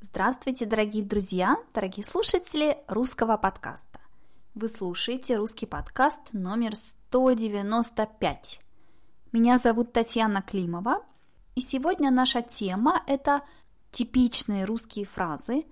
Здравствуйте, дорогие друзья, дорогие слушатели русского подкаста. Вы слушаете русский подкаст номер 195. Меня зовут Татьяна Климова, и сегодня наша тема – это типичные русские фразы,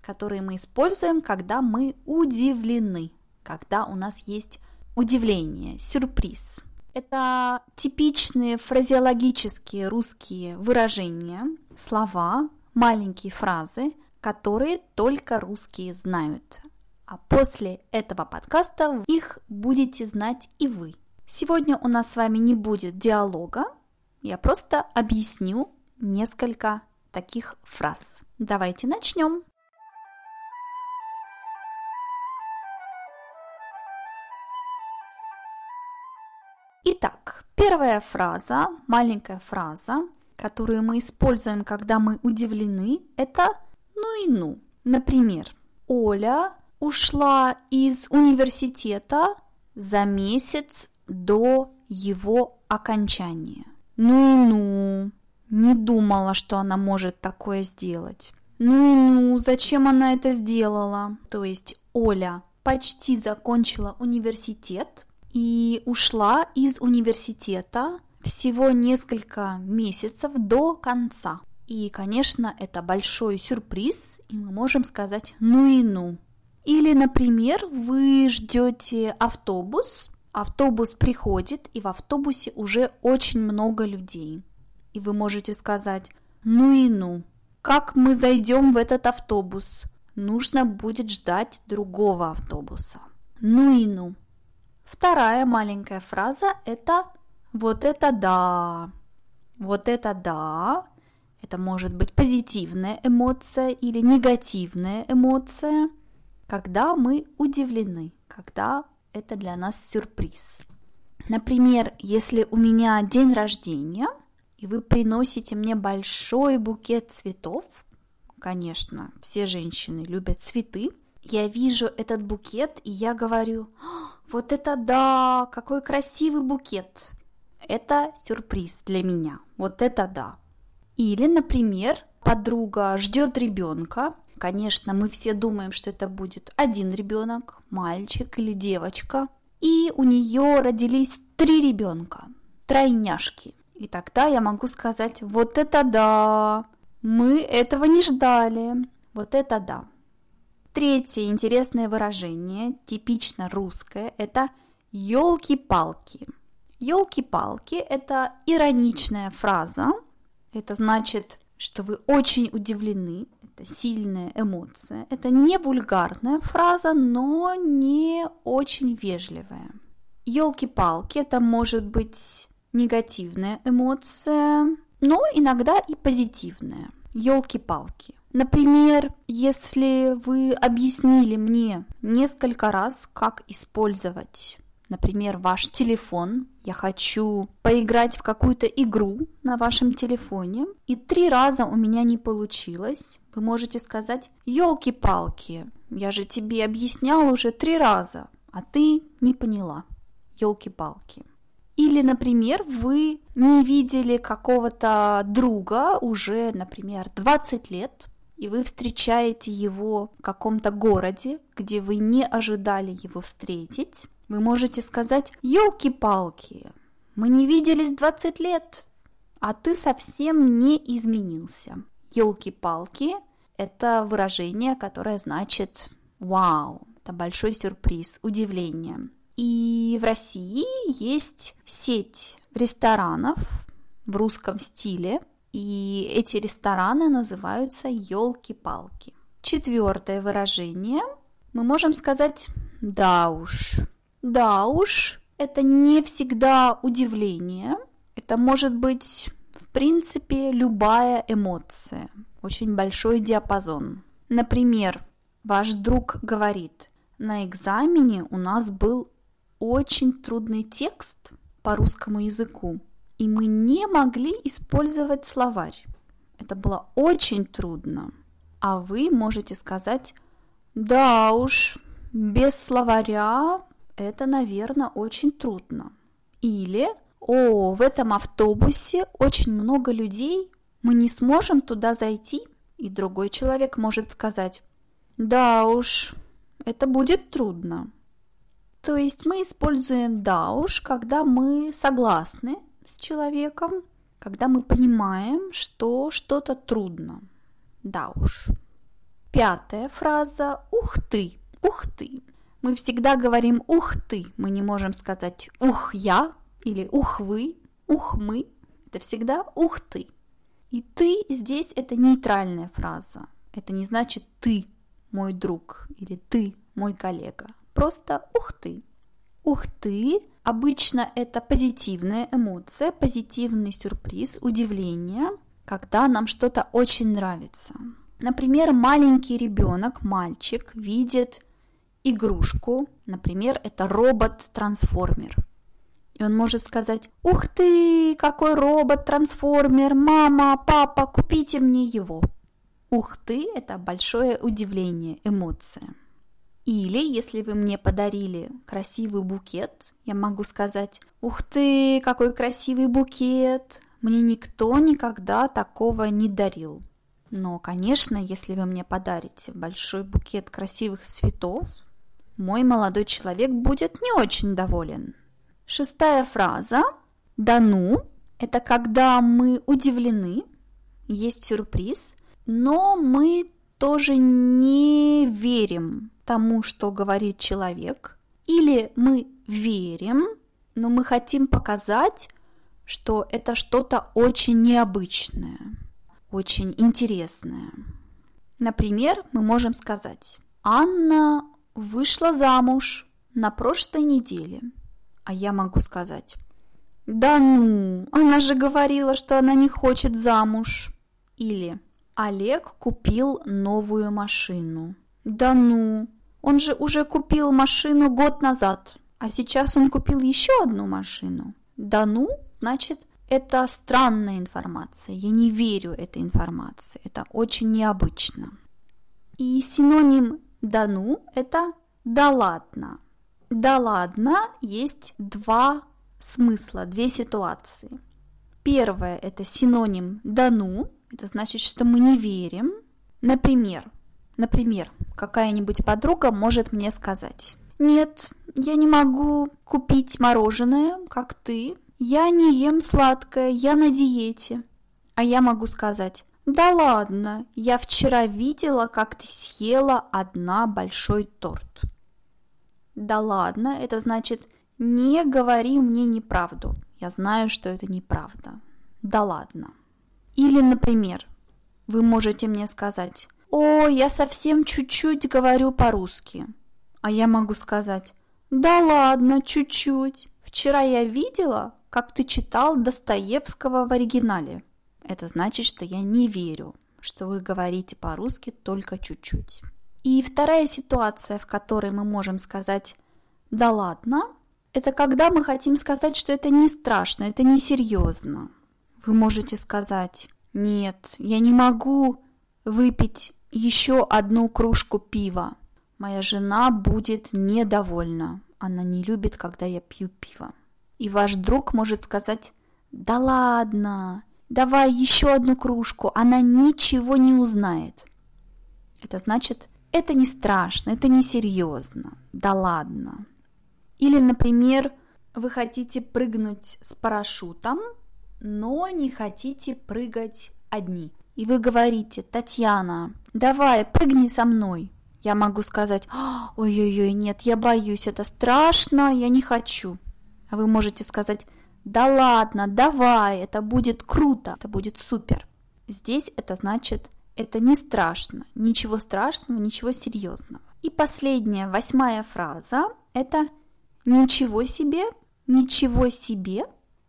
которые мы используем, когда мы удивлены, когда у нас есть удивление, сюрприз. Это типичные фразеологические русские выражения, слова, маленькие фразы, которые только русские знают. А после этого подкаста их будете знать и вы. Сегодня у нас с вами не будет диалога, я просто объясню несколько таких фраз. Давайте начнем. Итак, первая фраза, маленькая фраза, которую мы используем, когда мы удивлены, это «ну и ну». Например, Оля ушла из университета за месяц до его окончания. Ну и ну, не думала, что она может такое сделать. Ну и ну, зачем она это сделала? То есть Оля почти закончила университет и ушла из университета всего несколько месяцев до конца. И, конечно, это большой сюрприз, и мы можем сказать «ну и ну». Или, например, вы ждете автобус, автобус приходит, и в автобусе уже очень много людей. И вы можете сказать «ну и ну». Как мы зайдем в этот автобус? Нужно будет ждать другого автобуса. Ну и ну. Вторая маленькая фраза – это вот это да! Вот это да! Это может быть позитивная эмоция или негативная эмоция, когда мы удивлены, когда это для нас сюрприз. Например, если у меня день рождения, и вы приносите мне большой букет цветов, конечно, все женщины любят цветы, я вижу этот букет, и я говорю, вот это да, какой красивый букет. Это сюрприз для меня. Вот это да. Или, например, подруга ждет ребенка. Конечно, мы все думаем, что это будет один ребенок, мальчик или девочка. И у нее родились три ребенка, тройняшки. И тогда я могу сказать, вот это да, мы этого не ждали, вот это да. Третье интересное выражение, типично русское, это елки-палки. Елки-палки – это ироничная фраза. Это значит, что вы очень удивлены. Это сильная эмоция. Это не вульгарная фраза, но не очень вежливая. Елки-палки – это может быть негативная эмоция, но иногда и позитивная. Елки-палки. Например, если вы объяснили мне несколько раз, как использовать например, ваш телефон, я хочу поиграть в какую-то игру на вашем телефоне, и три раза у меня не получилось, вы можете сказать, елки-палки, я же тебе объяснял уже три раза, а ты не поняла, елки-палки. Или, например, вы не видели какого-то друга уже, например, 20 лет, и вы встречаете его в каком-то городе, где вы не ожидали его встретить, вы можете сказать «Елки-палки, мы не виделись 20 лет, а ты совсем не изменился». Елки-палки – это выражение, которое значит «Вау!» Это большой сюрприз, удивление. И в России есть сеть ресторанов в русском стиле, и эти рестораны называются елки-палки. Четвертое выражение мы можем сказать «да уж», да уж, это не всегда удивление. Это может быть, в принципе, любая эмоция. Очень большой диапазон. Например, ваш друг говорит, на экзамене у нас был очень трудный текст по русскому языку, и мы не могли использовать словарь. Это было очень трудно. А вы можете сказать, да уж, без словаря это, наверное, очень трудно. Или о, в этом автобусе очень много людей, мы не сможем туда зайти. И другой человек может сказать, да уж, это будет трудно. То есть мы используем да уж, когда мы согласны человеком, когда мы понимаем, что что-то трудно. Да уж. Пятая фраза «Ух ты! Ух ты!» Мы всегда говорим «Ух ты!» Мы не можем сказать «Ух я!» или «Ух вы!» «Ух мы!» Это всегда «Ух ты!» И «ты» здесь это нейтральная фраза. Это не значит «ты мой друг» или «ты мой коллега». Просто «Ух ты!» «Ух ты!» Обычно это позитивная эмоция, позитивный сюрприз, удивление, когда нам что-то очень нравится. Например, маленький ребенок, мальчик, видит игрушку, например, это робот-трансформер. И он может сказать, ух ты, какой робот-трансформер, мама, папа, купите мне его. Ух ты – это большое удивление, эмоция. Или, если вы мне подарили красивый букет, я могу сказать, ух ты, какой красивый букет, мне никто никогда такого не дарил. Но, конечно, если вы мне подарите большой букет красивых цветов, мой молодой человек будет не очень доволен. Шестая фраза «да ну» – это когда мы удивлены, есть сюрприз, но мы тоже не верим тому, что говорит человек, или мы верим, но мы хотим показать, что это что-то очень необычное – очень интересное. Например, мы можем сказать, Анна вышла замуж на прошлой неделе. А я могу сказать, да ну, она же говорила, что она не хочет замуж. Или Олег купил новую машину. Да ну, он же уже купил машину год назад, а сейчас он купил еще одну машину. Да ну, значит, это странная информация, я не верю этой информации, это очень необычно. И синоним «да ну» – это «да ладно». «Да ладно» есть два смысла, две ситуации. Первое – это синоним «да ну», это значит, что мы не верим. Например, например, какая-нибудь подруга может мне сказать, «Нет, я не могу купить мороженое, как ты, я не ем сладкое, я на диете. А я могу сказать, да ладно, я вчера видела, как ты съела одна большой торт. Да ладно, это значит, не говори мне неправду. Я знаю, что это неправда. Да ладно. Или, например, вы можете мне сказать, о, я совсем чуть-чуть говорю по-русски. А я могу сказать, да ладно, чуть-чуть. Вчера я видела, как ты читал Достоевского в оригинале. Это значит, что я не верю, что вы говорите по-русски только чуть-чуть. И вторая ситуация, в которой мы можем сказать «да ладно», это когда мы хотим сказать, что это не страшно, это не серьезно. Вы можете сказать «нет, я не могу выпить еще одну кружку пива. Моя жена будет недовольна. Она не любит, когда я пью пиво». И ваш друг может сказать, да ладно, давай еще одну кружку, она ничего не узнает. Это значит, это не страшно, это не серьезно, да ладно. Или, например, вы хотите прыгнуть с парашютом, но не хотите прыгать одни. И вы говорите, Татьяна, давай, прыгни со мной. Я могу сказать, ой-ой-ой, нет, я боюсь, это страшно, я не хочу. А вы можете сказать, да ладно, давай, это будет круто, это будет супер. Здесь это значит, это не страшно, ничего страшного, ничего серьезного. И последняя, восьмая фраза, это ничего себе, ничего себе.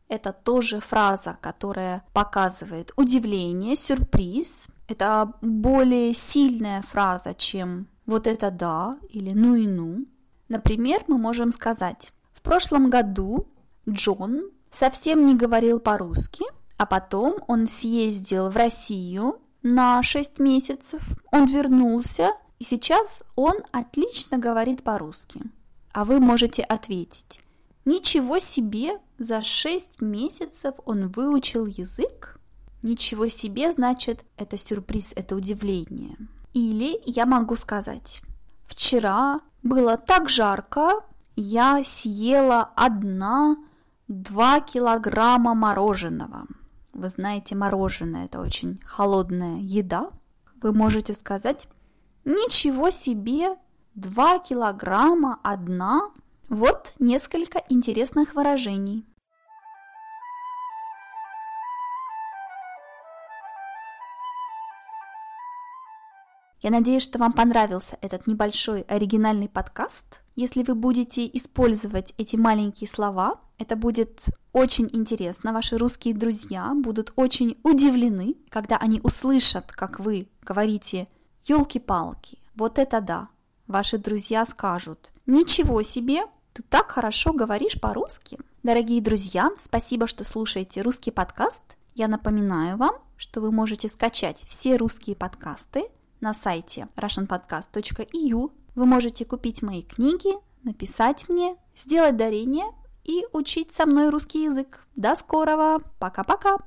Это тоже фраза, которая показывает удивление, сюрприз. Это более сильная фраза, чем вот это да или ну и ну. Например, мы можем сказать в прошлом году Джон совсем не говорил по-русски, а потом он съездил в Россию на 6 месяцев, он вернулся, и сейчас он отлично говорит по-русски. А вы можете ответить, ничего себе, за 6 месяцев он выучил язык? Ничего себе, значит, это сюрприз, это удивление. Или я могу сказать, вчера было так жарко, я съела одна 2 килограмма мороженого. Вы знаете, мороженое – это очень холодная еда. Вы можете сказать, ничего себе, 2 килограмма одна. Вот несколько интересных выражений. Я надеюсь, что вам понравился этот небольшой оригинальный подкаст. Если вы будете использовать эти маленькие слова, это будет очень интересно. Ваши русские друзья будут очень удивлены, когда они услышат, как вы говорите «елки-палки». Вот это да. Ваши друзья скажут «Ничего себе, ты так хорошо говоришь по-русски». Дорогие друзья, спасибо, что слушаете русский подкаст. Я напоминаю вам, что вы можете скачать все русские подкасты – на сайте russianpodcast.eu. Вы можете купить мои книги, написать мне, сделать дарение и учить со мной русский язык. До скорого! Пока-пока!